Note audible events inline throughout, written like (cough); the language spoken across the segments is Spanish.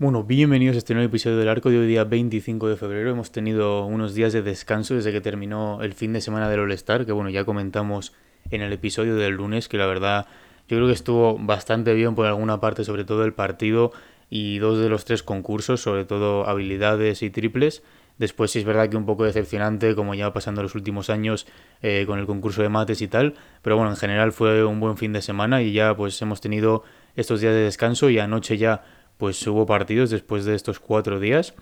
Bueno, bienvenidos a este nuevo episodio del arco de hoy día 25 de febrero. Hemos tenido unos días de descanso desde que terminó el fin de semana del All-Star, que bueno, ya comentamos en el episodio del lunes, que la verdad yo creo que estuvo bastante bien por alguna parte, sobre todo el partido y dos de los tres concursos, sobre todo habilidades y triples. Después sí es verdad que un poco decepcionante, como ya pasando los últimos años eh, con el concurso de mates y tal. Pero bueno, en general fue un buen fin de semana y ya pues hemos tenido estos días de descanso y anoche ya pues hubo partidos después de estos cuatro días.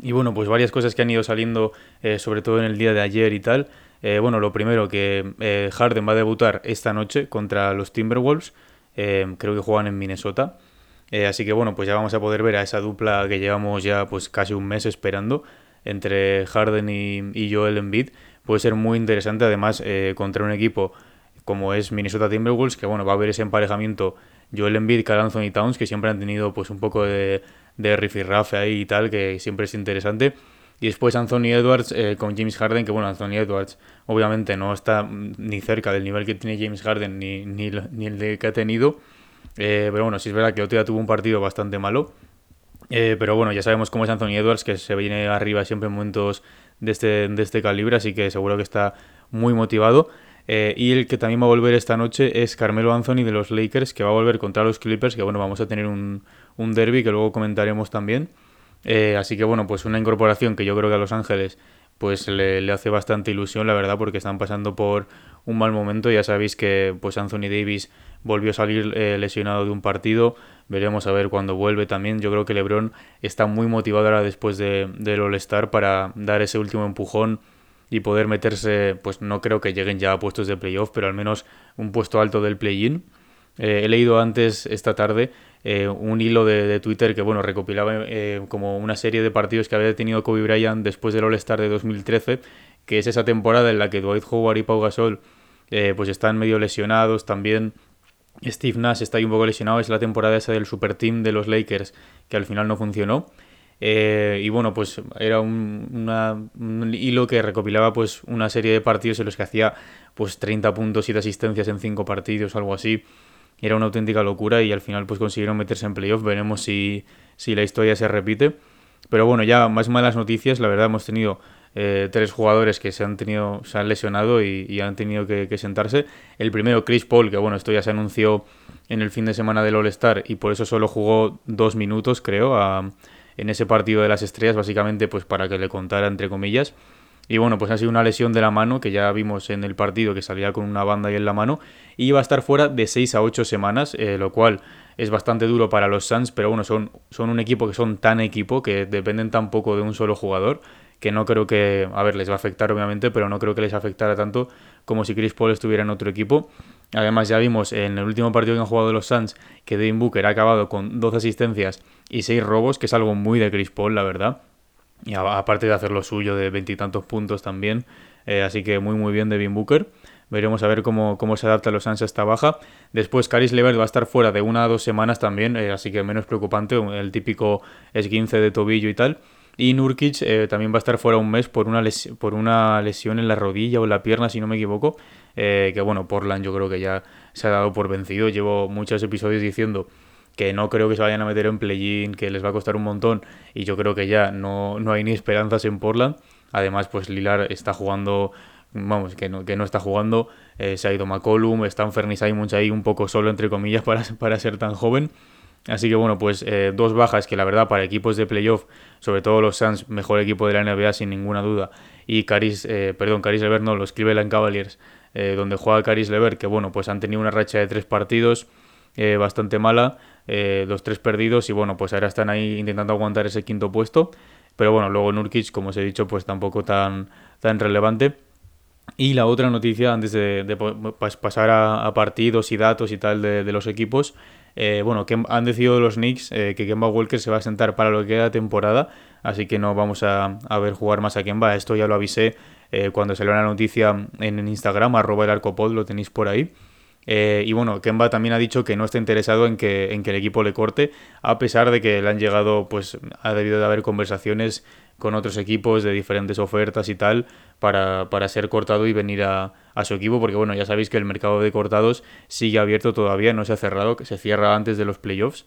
Y bueno, pues varias cosas que han ido saliendo, eh, sobre todo en el día de ayer y tal. Eh, bueno, lo primero, que eh, Harden va a debutar esta noche contra los Timberwolves. creo que juegan en Minnesota. así que bueno, pues ya vamos a poder ver a esa dupla que llevamos ya pues casi un mes esperando entre Harden y, y Joel Embiid. Puede ser muy interesante además contra un equipo como es Minnesota Timberwolves, que bueno, va a haber ese emparejamiento Joel Embiid, Carl Anthony Towns, que siempre han tenido pues un poco de, de rifirrafe ahí y tal, que siempre es interesante. Y después Anthony Edwards eh, con James Harden, que bueno, Anthony Edwards obviamente no está ni cerca del nivel que tiene James Harden ni, ni, el que ha tenido. Eh, pero bueno, sí es verdad que día tuvo un partido bastante malo. Eh, pero bueno, ya sabemos cómo es Anthony Edwards, que se viene arriba siempre en momentos de este, de este calibre, así que seguro que está muy motivado. Y el que también va a volver esta noche es Carmelo Anthony de los Lakers, que va a volver contra los Clippers, que bueno, vamos a tener un, un derby que luego comentaremos también. Eh, así que bueno, pues una incorporación que yo creo que a Los Ángeles pues le, hace bastante ilusión, la verdad, porque están pasando por un mal momento. Ya sabéis que pues Anthony Davis volvió a salir eh, lesionado de un partido. Veremos a ver cuándo vuelve también. Yo creo que LeBron está muy motivado ahora después de, del All-Star para dar ese último empujón y poder meterse, pues no creo que lleguen ya a puestos de playoff, pero al menos un puesto alto del play-in. Eh, he leído antes esta tarde eh, un hilo de, Twitter que bueno recopilaba eh, como una serie de partidos que había tenido Kobe Bryant después del All-Star de 2013, que es esa temporada en la que Dwight Howard y Pau Gasol pues están medio lesionados también. Steve Nash está ahí un poco lesionado, es la temporada esa del super team de los Lakers que al final no funcionó. Eh, y bueno, pues era un, hilo que recopilaba pues una serie de partidos en los que hacía pues 30 puntos y de asistencias en 5 partidos, algo así. Era una auténtica locura y al final pues consiguieron meterse en playoff. Veremos si, si la historia se repite. Pero bueno, ya más malas noticias. La verdad hemos tenido eh, tres jugadores que se han tenido se han lesionado y, han tenido que, que, sentarse. El primero, Chris Paul, que bueno, esto ya se anunció en el fin de semana del All-Star y por eso solo jugó dos minutos, creo, a, en ese partido de las estrellas, básicamente pues para que le contara entre comillas. Y bueno, pues ha sido una lesión de la mano que ya vimos en el partido que salía con una banda ahí en la mano y iba a estar fuera de 6 a 8 semanas, eh, lo cual es bastante duro para los Suns, pero bueno, son, son un equipo que son tan equipo que dependen tan poco de un solo jugador que no creo que, a ver, les va a afectar obviamente, pero no creo que les afectara tanto como si Chris Paul estuviera en otro equipo. Además, ya vimos en el último partido que han jugado los Suns que Devin Booker ha acabado con 12 asistencias y 6 robos, que es algo muy de Chris Paul, la verdad. Y aparte de hacer lo suyo de veintitantos puntos también. Eh, así que muy, muy bien Devin Booker. Veremos a ver cómo, cómo se adapta los Suns a esta baja. Después, Caris Levert va a estar fuera de una a dos semanas también, eh, así que menos preocupante, el típico esguince de tobillo y tal. Y Nurkic eh, también va a estar fuera un mes por una, por una lesión en la rodilla o en la pierna, si no me equivoco. Que bueno, Portland yo creo que ya se ha dado por vencido. Llevo muchos episodios diciendo que no creo que se vayan a meter en play-in, que les va a costar un montón. Y yo creo que ya no, no hay ni esperanzas en Portland. Además, pues Lilar está jugando vamos, que no, que no está jugando, eh, se ha ido McCollum, está Fernie Simons ahí un poco solo, entre comillas, (laughs) para, para ser tan joven. Así que bueno, pues eh, dos bajas que la verdad para equipos de playoff, sobre todo los Suns, mejor equipo de la NBA sin ninguna duda, y Caris, eh, perdón, Caris Levert no, los Cleveland Cavaliers, eh, donde juega Caris Levert, que bueno, pues han tenido una racha de tres partidos bastante mala, los tres perdidos, y bueno, pues ahora están ahí intentando aguantar ese quinto puesto, pero bueno, luego Nurkic, como os he dicho, pues tampoco tan, tan relevante. Y la otra noticia, antes de, pasar a, partidos y datos y tal de los equipos, eh, bueno, que han decidido los Knicks eh, que Kemba Walker se va a sentar para lo que queda temporada, así que no vamos a, ver jugar más a Kemba. Esto ya lo avisé eh, cuando salió la noticia en Instagram, arroba el arcopod, lo tenéis por ahí. Y bueno, Kemba también ha dicho que no está interesado en que, en que el equipo le corte, a pesar de que le han llegado, pues ha debido de haber conversaciones con otros equipos de diferentes ofertas y tal para, para ser cortado y venir a, a, su equipo, porque bueno, ya sabéis que el mercado de cortados sigue abierto todavía, no se ha cerrado, que se cierra antes de los playoffs.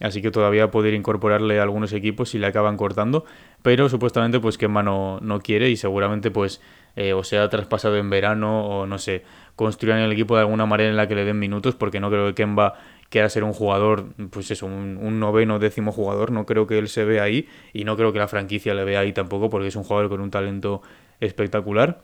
Así que todavía puede ir incorporarle a algunos equipos si le acaban cortando. Pero supuestamente pues Kemba no, no quiere y seguramente pues eh, o sea traspasado en verano o no sé, construyan el equipo de alguna manera en la que le den minutos porque no creo que Kemba quiera ser un jugador, pues eso, un, un noveno, décimo jugador, no creo que él se vea ahí y no creo que la franquicia le vea ahí tampoco porque es un jugador con un talento espectacular.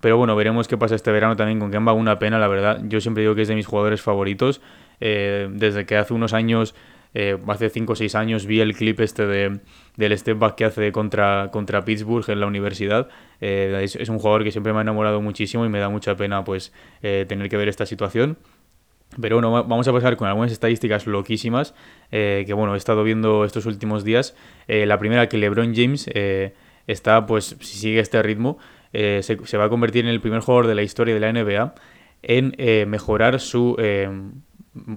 Pero bueno, veremos qué pasa este verano también con Kemba. Una pena, la verdad. Yo siempre digo que es de mis jugadores favoritos. Eh, desde que hace unos años eh, hace 5 o 6 años vi el clip este de, del step back que hace contra, contra Pittsburgh en la universidad. Eh, es, un jugador que siempre me ha enamorado muchísimo y me da mucha pena pues eh, tener que ver esta situación. Pero bueno, vamos a pasar con algunas estadísticas loquísimas que bueno, he estado viendo estos últimos días. la primera que LeBron James está, pues si sigue este ritmo, se, va a convertir en el primer jugador de la historia de la NBA en mejorar su,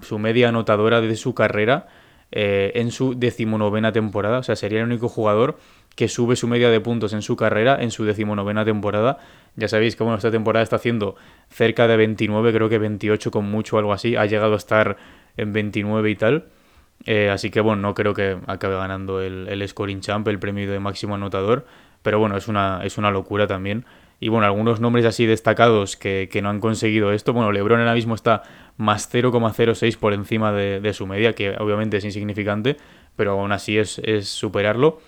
su media anotadora de su carrera eh, en su decimonovena temporada. O sea, sería el único jugador que sube su media de puntos en su carrera en su decimonovena temporada. Ya sabéis que bueno, esta temporada está haciendo cerca de 29, creo que 28 con mucho algo así. Ha llegado a estar en 29 y tal. Eh, así que bueno, no creo que acabe ganando el, el Scoring Champ, el premio de máximo anotador. Pero bueno, es una, es una locura también. Y bueno, algunos nombres así destacados que, no han conseguido esto. Bueno, Lebron ahora mismo está más 0,06 por encima de, su media, que obviamente es insignificante, pero aún así es, superarlo.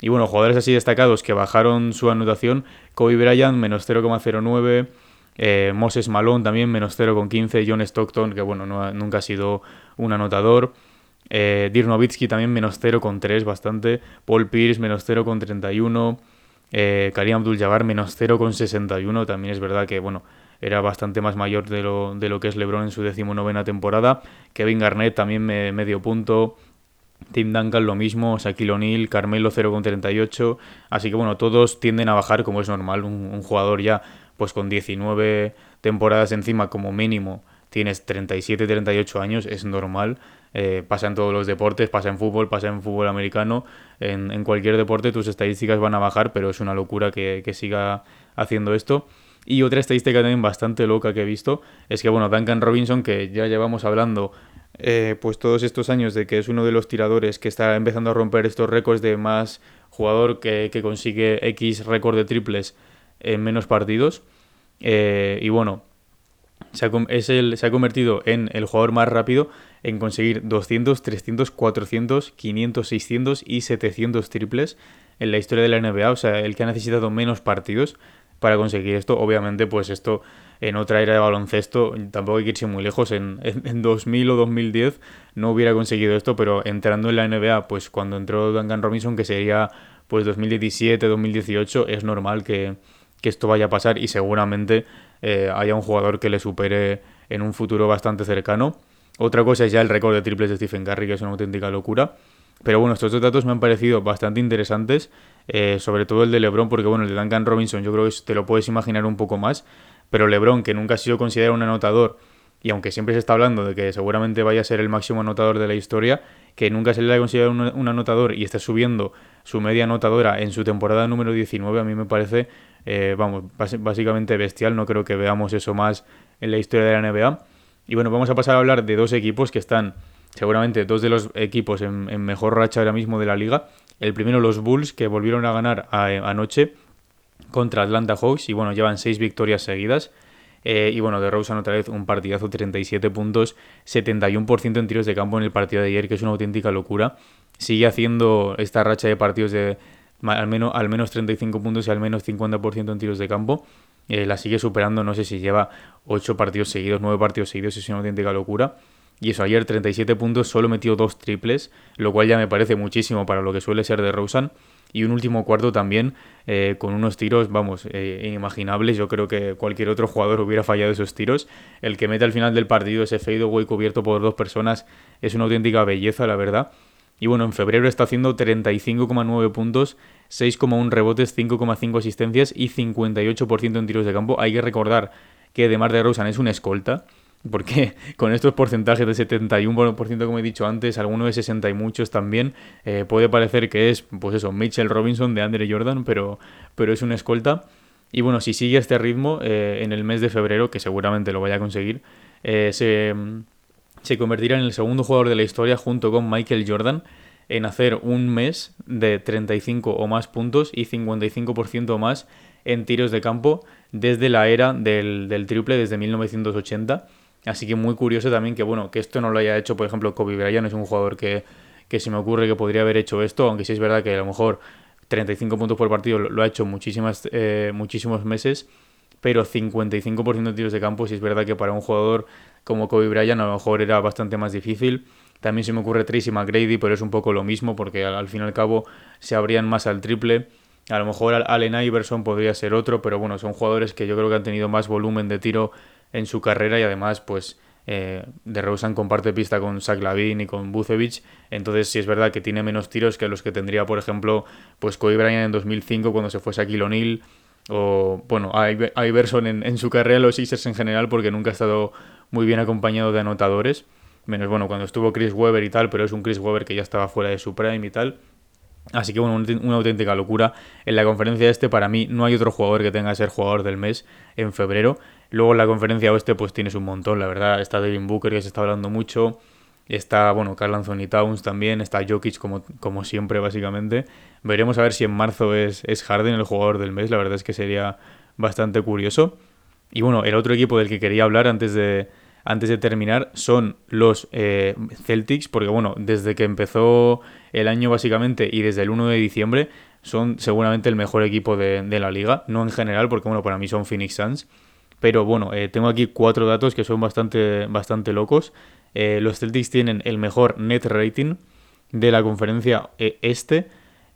Y bueno, jugadores así destacados que bajaron su anotación, Kobe Bryant menos 0,09, eh, Moses Malone también menos 0,15, John Stockton, que bueno, nunca ha sido un anotador. Eh, Dirk Nowitzki también menos 0,3 bastante. Paul Pierce menos 0,31. Eh, Karim Abdul-Jabbar menos 0,61. También es verdad que, bueno, era bastante más mayor de lo, de lo que es LeBron en su decimonovena temporada. Kevin Garnett también medio punto. Tim Duncan lo mismo, Shaquille O'Neal, Carmelo 0,38. Así que bueno, todos tienden a bajar como es normal. Un, jugador ya pues con 19 temporadas encima como mínimo, tienes 37, 38 años, es normal. Eh, pasa en todos los deportes, pasa en fútbol, pasa en fútbol americano, en, cualquier deporte tus estadísticas van a bajar, pero es una locura que, siga haciendo esto. Y otra estadística también bastante loca que he visto es que, bueno, Duncan Robinson, que ya llevamos hablando eh, pues todos estos años de que es uno de los tiradores que está empezando a romper estos récords de más jugador que, consigue X récord de triples en menos partidos. Eh, y bueno, se ha, es el, se ha convertido en el jugador más rápido en conseguir 200, 300, 400, 500, 600 y 700 triples en la historia de la NBA, o sea, el que ha necesitado menos partidos para conseguir esto. Obviamente, pues esto en otra era de baloncesto, tampoco hay que irse muy lejos, en, en, 2000 o 2010 no hubiera conseguido esto, pero entrando en la NBA, pues cuando entró Duncan Robinson, que sería pues 2017, 2018, es normal que, que esto vaya a pasar y seguramente eh, haya un jugador que le supere en un futuro bastante cercano. Otra cosa es ya el récord de triples de Stephen Curry, que es una auténtica locura. Pero bueno, estos dos datos me han parecido bastante interesantes, eh, sobre todo el de LeBron, porque bueno, el de Duncan Robinson yo creo que te lo puedes imaginar un poco más, pero LeBron, que nunca ha sido considerado un anotador, y aunque siempre se está hablando de que seguramente vaya a ser el máximo anotador de la historia, que nunca se le ha considerado un, anotador y está subiendo su media anotadora en su temporada número 19, a mí me parece, eh, vamos, básicamente bestial, no creo que veamos eso más en la historia de la NBA. Y bueno, vamos a pasar a hablar de dos equipos que están seguramente dos de los equipos en, mejor racha ahora mismo de la liga. El primero los Bulls, que volvieron a ganar anoche contra Atlanta Hawks y bueno, llevan seis victorias seguidas. Eh, y bueno, de Rosen otra vez un partidazo, 37 puntos, 71% en tiros de campo en el partido de ayer, que es una auténtica locura. Sigue haciendo esta racha de partidos de al menos, al menos 35 puntos y al menos 50% en tiros de campo. Eh, la sigue superando, no sé si lleva 8 partidos seguidos, 9 partidos seguidos, es una auténtica locura. Y eso, ayer 37 puntos, solo metió dos triples, lo cual ya me parece muchísimo para lo que suele ser de Rosen. Y un último cuarto también, eh, con unos tiros, vamos, eh, inimaginables. Yo creo que cualquier otro jugador hubiera fallado esos tiros. El que mete al final del partido ese fadeaway cubierto por dos personas es una auténtica belleza, la verdad. Y bueno, en febrero está haciendo 35,9 puntos, 6,1 rebotes, 5,5 asistencias y 58% en tiros de campo. Hay que recordar que de Mar de Rosan es una escolta porque (laughs) con estos porcentajes de 71% como he dicho antes, alguno de 60 y muchos también, eh, puede parecer que es, pues eso, Mitchell Robinson de Andre Jordan, pero, pero es una escolta. Y bueno, si sigue este ritmo, eh, en el mes de febrero, que seguramente lo vaya a conseguir, eh, se, se convertirá en el segundo jugador de la historia junto con Michael Jordan en hacer un mes de 35 o más puntos y 55% más en tiros de campo desde la era del, del triple, desde 1980 Así que muy curioso también que, bueno, que esto no lo haya hecho, por ejemplo, Kobe Bryant es un jugador que, que se me ocurre que podría haber hecho esto, aunque sí es verdad que a lo mejor 35 puntos por partido lo, ha hecho muchísimas, eh, muchísimos meses, pero 55% de tiros de campo sí es verdad que para un jugador como Kobe Bryant a lo mejor era bastante más difícil. También se me ocurre Tracy McGrady, pero es un poco lo mismo porque al, fin y al cabo se abrían más al triple. A lo mejor Allen Iverson podría ser otro, pero bueno, son jugadores que yo creo que han tenido más volumen de tiro en su carrera y además pues eh, de Rosen comparte pista con Zach Lavin y con Bucevic, entonces sí es verdad que tiene menos tiros que los que tendría por ejemplo pues Kobe Bryant en 2005 cuando se fue Shaquille O'Neal. O bueno Iverson en, en su carrera los Sixers en general porque nunca ha estado muy bien acompañado de anotadores. Menos bueno cuando estuvo Chris Webber y tal pero es un Chris Webber que ya estaba fuera de su prime y tal Así que bueno, una auténtica locura. En la conferencia este, para mí, no hay otro jugador que tenga que ser jugador del mes en febrero. Luego en la conferencia oeste, pues tienes un montón, la verdad. Está Devin Booker, que se está hablando mucho. Está, bueno, Carl Anthony Towns también. Está Jokic, como, como siempre, básicamente. Veremos a ver si en marzo es, es Harden el jugador del mes. La verdad es que sería bastante curioso. Y bueno, el otro equipo del que quería hablar antes de, antes de terminar son los eh, Celtics, porque bueno, desde que empezó el año básicamente y desde el 1 de diciembre son seguramente el mejor equipo de, la liga, no en general, porque bueno, para mí son Phoenix Suns, pero bueno, eh, tengo aquí cuatro datos que son bastante, bastante locos. Eh, los Celtics tienen el mejor net rating de la conferencia este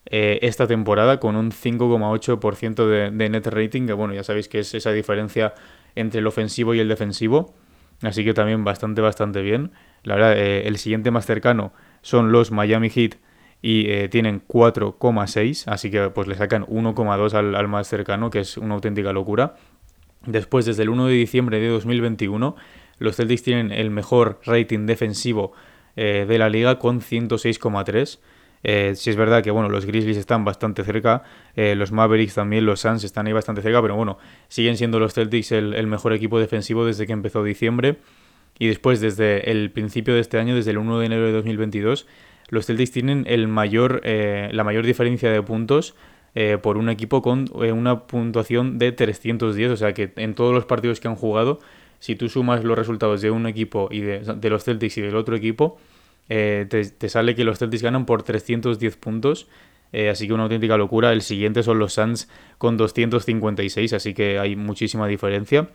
esta temporada con un 5,8% de, de net rating, que bueno, ya sabéis que es esa diferencia entre el ofensivo y el defensivo. Así que también bastante, bastante bien. La verdad, eh, el siguiente más cercano son los Miami Heat y eh, tienen 4,6, así que pues le sacan 1,2 al, más cercano, que es una auténtica locura. Después, desde el 1 de diciembre de 2021, los Celtics tienen el mejor rating defensivo eh, de la liga con 106,3. Eh, si es verdad que bueno, los Grizzlies están bastante cerca, eh, los Mavericks también, los Suns están ahí bastante cerca, pero bueno, siguen siendo los Celtics el, mejor equipo defensivo desde que empezó diciembre. Y después, desde el principio de este año, desde el 1 de enero de 2022, los Celtics tienen el mayor, eh, la mayor diferencia de puntos por un equipo con una puntuación de 310. O sea que en todos los partidos que han jugado, si tú sumas los resultados de un equipo y de los Celtics y del otro equipo, eh, te, sale que los Celtics ganan por 310 puntos. Eh, así que una auténtica locura. El siguiente son los Suns con 256, así que hay muchísima diferencia.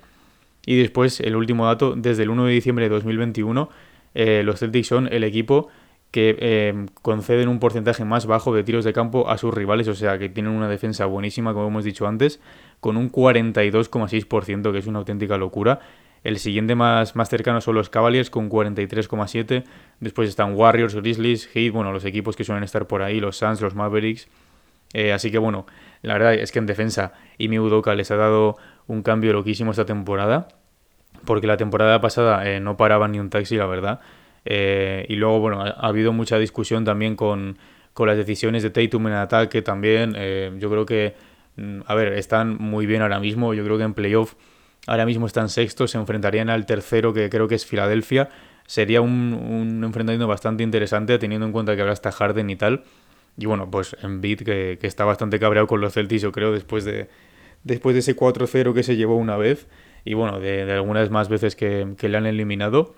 Y después, el último dato, desde el 1 de diciembre de 2021, eh, los Celtics son el equipo que conceden un porcentaje más bajo de tiros de campo a sus rivales, o sea que tienen una defensa buenísima, como hemos dicho antes, con un 42,6%, que es una auténtica locura. El siguiente más, más cercano son los Cavaliers con 43,7. Después están Warriors, Grizzlies, Heat, bueno, los equipos que suelen estar por ahí, los Suns, los Mavericks. Eh, así que bueno, la verdad es que en defensa Imi Udoka les ha dado un cambio loquísimo esta temporada. Porque la temporada pasada eh, no paraban ni un taxi, la verdad. Eh, y luego, bueno, ha, habido mucha discusión también con, con, las decisiones de Tatum en ataque también. yo creo que, mm, a ver, están muy bien ahora mismo. Yo creo que en playoff Ahora mismo están sextos, se enfrentarían al tercero, que creo que es Filadelfia. Sería un, enfrentamiento bastante interesante, teniendo en cuenta que ahora está Harden y tal. Y bueno, pues Embiid, que, está bastante cabreado con los Celtics, yo creo, después de, después de ese 4-0 que se llevó una vez. Y bueno, de, algunas más veces que, que le han eliminado.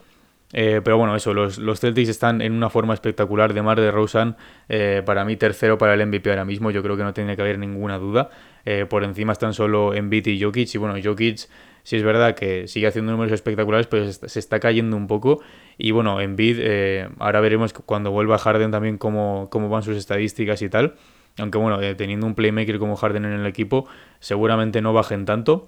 Eh, pero bueno, eso, los, los, Celtics están en una forma espectacular. De Mar de Rosen, eh, para mí tercero para el MVP ahora mismo, yo creo que no tiene que haber ninguna duda. Eh, por encima están solo Embiid y Jokic. Y bueno, Jokic sí es verdad que sigue haciendo números espectaculares, pero se está cayendo un poco. Y bueno, en Bid, eh, ahora veremos cuando vuelva Harden también cómo, cómo van sus estadísticas y tal. Aunque bueno, eh, teniendo un playmaker como Harden en el equipo, seguramente no bajen tanto.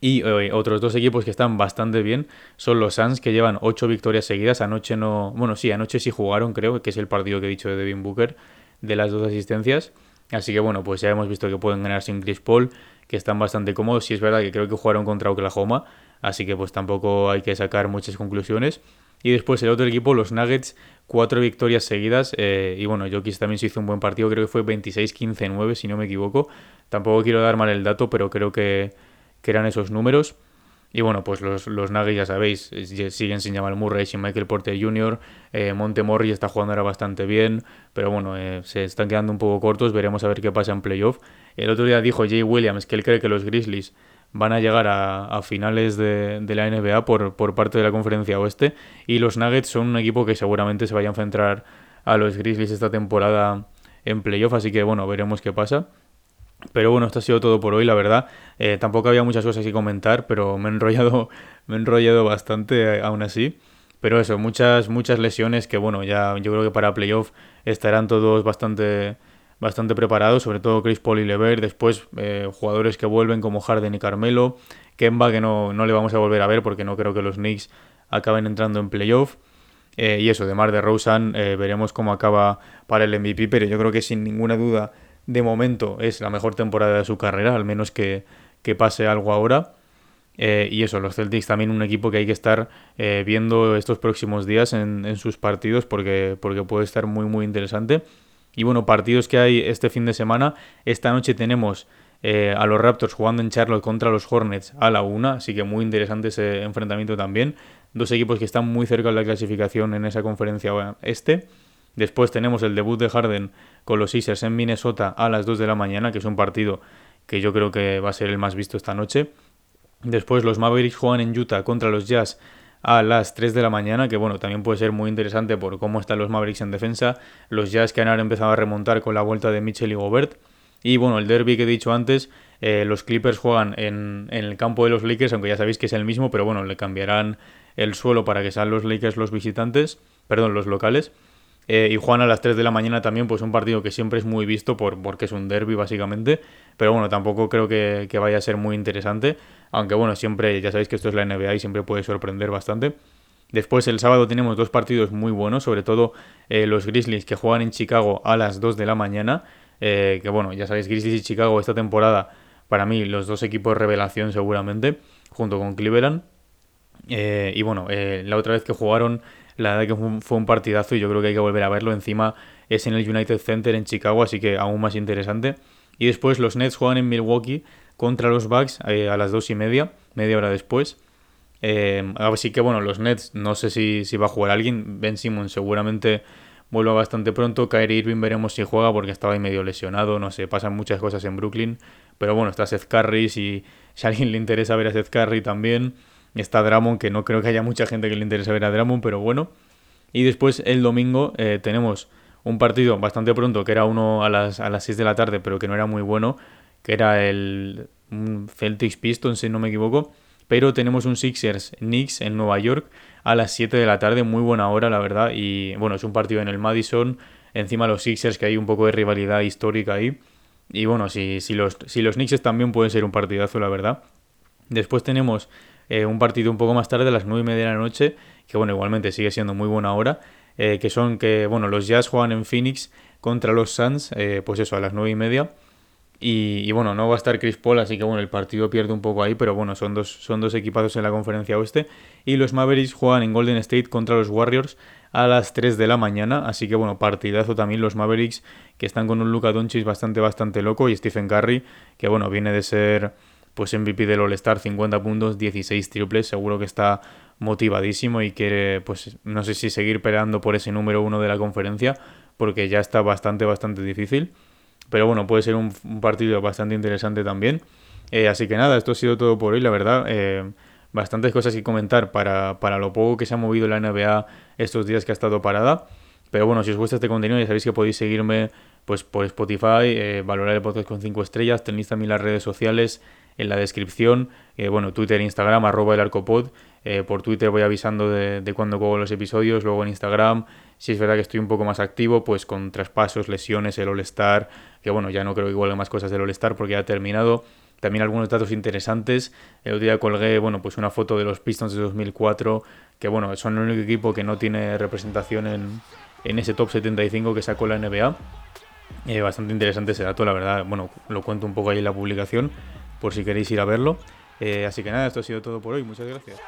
Y eh, otros dos equipos que están bastante bien son los Suns, que llevan ocho victorias seguidas. Anoche no. Bueno, sí, anoche sí jugaron, creo, que es el partido que he dicho de Devin Booker, de las dos asistencias. Así que bueno, pues ya hemos visto que pueden ganar sin Chris Paul que están bastante cómodos. Sí es verdad que creo que jugaron contra Oklahoma, así que pues tampoco hay que sacar muchas conclusiones. Y después el otro equipo, los Nuggets, cuatro victorias seguidas. Eh, y bueno, Jokic también se hizo un buen partido, creo que fue 26-15-9, si no me equivoco. Tampoco quiero dar mal el dato, pero creo que, eran esos números. Y bueno, pues los, Nuggets, ya sabéis, siguen sin Jamal Murray, sin Michael Porter Jr., eh, Montemorri está jugando ahora bastante bien, pero bueno, eh, se están quedando un poco cortos, veremos a ver qué pasa en playoff. El otro día dijo Jay Williams que él cree que los Grizzlies van a llegar a, finales de, la NBA por, parte de la conferencia oeste, y los Nuggets son un equipo que seguramente se vaya a enfrentar a los Grizzlies esta temporada en playoff, así que bueno, veremos qué pasa. Pero bueno, esto ha sido todo por hoy, la verdad. Eh, tampoco había muchas cosas que comentar, pero me he enrollado, (laughs) me he enrollado bastante eh, aún así. Pero eso, muchas, muchas lesiones que bueno, ya yo creo que para playoff estarán todos bastante, bastante preparados, sobre todo Chris Paul y Lever, después eh, jugadores que vuelven como Harden y Carmelo, Kemba que no, no le vamos a volver a ver porque no creo que los Knicks acaben entrando en playoff. y eso, de Mar de Rosen, veremos cómo acaba para el MVP, pero yo creo que sin ninguna duda de momento es la mejor temporada de su carrera, al menos que, pase algo ahora. Eh, y eso, los Celtics también un equipo que hay que estar eh, viendo estos próximos días en, sus partidos porque, porque puede estar muy muy interesante. Y bueno, partidos que hay este fin de semana. Esta noche tenemos eh, a los Raptors jugando en Charlotte contra los Hornets a la una, así que muy interesante ese enfrentamiento también. Dos equipos que están muy cerca de la clasificación en esa conferencia este. Después tenemos el debut de Harden con los Sixers en Minnesota a las 2 de la mañana, que es un partido que yo creo que va a ser el más visto esta noche. Después los Mavericks juegan en Utah contra los Jazz a las 3 de la mañana, que bueno, también puede ser muy interesante por cómo están los Mavericks en defensa. Los Jazz que han empezado a remontar con la vuelta de Mitchell y Gobert. Y bueno, el derby que he dicho antes, eh, los Clippers juegan en, en, el campo de los Lakers, aunque ya sabéis que es el mismo, pero bueno, le cambiarán el suelo para que sean los Lakers los visitantes, perdón, los locales. Eh, y juegan a las 3 de la mañana también, pues un partido que siempre es muy visto por, porque es un derby básicamente. Pero bueno, tampoco creo que, vaya a ser muy interesante. Aunque bueno, siempre, ya sabéis que esto es la NBA y siempre puede sorprender bastante. Después el sábado tenemos dos partidos muy buenos, sobre todo eh, los Grizzlies que juegan en Chicago a las 2 de la mañana. Eh, que bueno, ya sabéis, Grizzlies y Chicago esta temporada, para mí, los dos equipos revelación seguramente, junto con Cleveland. y bueno, la otra vez que jugaron la verdad que fue un partidazo y yo creo que hay que volver a verlo. Encima es en el United Center en Chicago, así que aún más interesante. Y después los Nets juegan en Milwaukee contra los Bucks eh, a las dos y media, media hora después. Eh, así que bueno, los Nets no sé si, si va a jugar alguien. Ben Simmons seguramente vuelva bastante pronto. Kyrie Irving veremos si juega porque estaba ahí medio lesionado. No sé, pasan muchas cosas en Brooklyn. Pero bueno, está Seth Curry. Si, si a alguien le interesa ver a Seth Curry también. Está Dramon, que no creo que haya mucha gente que le interese ver a Dramon, pero bueno. Y después el domingo eh, tenemos un partido bastante pronto, que era uno a las, a las 6 de la tarde, pero que no era muy bueno, que era el Celtics Pistons, si no me equivoco. Pero tenemos un Sixers Knicks en Nueva York a las 7 de la tarde, muy buena hora, la verdad. Y bueno, es un partido en el Madison. Encima los Sixers, que hay un poco de rivalidad histórica ahí. Y bueno, si, si, los, si los Knicks también pueden ser un partidazo, la verdad. Después tenemos eh, un partido un poco más tarde, a las 9 y media de la noche, que bueno, igualmente sigue siendo muy buena hora, eh, que son que, bueno, los Jazz juegan en Phoenix contra los Suns, eh, pues eso, a las 9 y media. Y, bueno, no va a estar Chris Paul, así que bueno, el partido pierde un poco ahí, pero bueno, son dos, son dos equipados en la conferencia oeste. Y los Mavericks juegan en Golden State contra los Warriors a las 3 de la mañana, así que bueno, partidazo también los Mavericks, que están con un Luka Doncic bastante, bastante loco, y Stephen Curry, que bueno, viene de ser pues MVP del All-Star, 50 puntos, 16 triples, seguro que está motivadísimo y quiere, pues no sé si seguir peleando por ese número uno de la conferencia, porque ya está bastante, bastante difícil. Pero bueno, puede ser un, partido bastante interesante también. Eh, así que nada, esto ha sido todo por hoy, la verdad. Eh, bastantes cosas que comentar para, para lo poco que se ha movido la NBA estos días que ha estado parada. Pero bueno, si os gusta este contenido ya sabéis que podéis seguirme pues por Spotify, eh, valorar el podcast con 5 estrellas, tenéis también las redes sociales en la descripción. Eh, bueno, Twitter, Instagram, arroba el arcopod. Eh, por Twitter voy avisando de, de cuando juego los episodios. Luego en Instagram, si es verdad que estoy un poco más activo, pues con traspasos, lesiones, el All-Star. Que bueno, ya no creo que igual más cosas del All-Star porque ya ha terminado. También algunos datos interesantes. El otro día colgué, bueno, pues una foto de los Pistons de 2004, que bueno, son el único equipo que no tiene representación en, en ese top 75 que sacó la NBA. Eh, bastante interesante ese dato, la verdad. Bueno, lo cuento un poco ahí en la publicación por si queréis ir a verlo. así que nada, esto ha sido todo por hoy. Muchas gracias.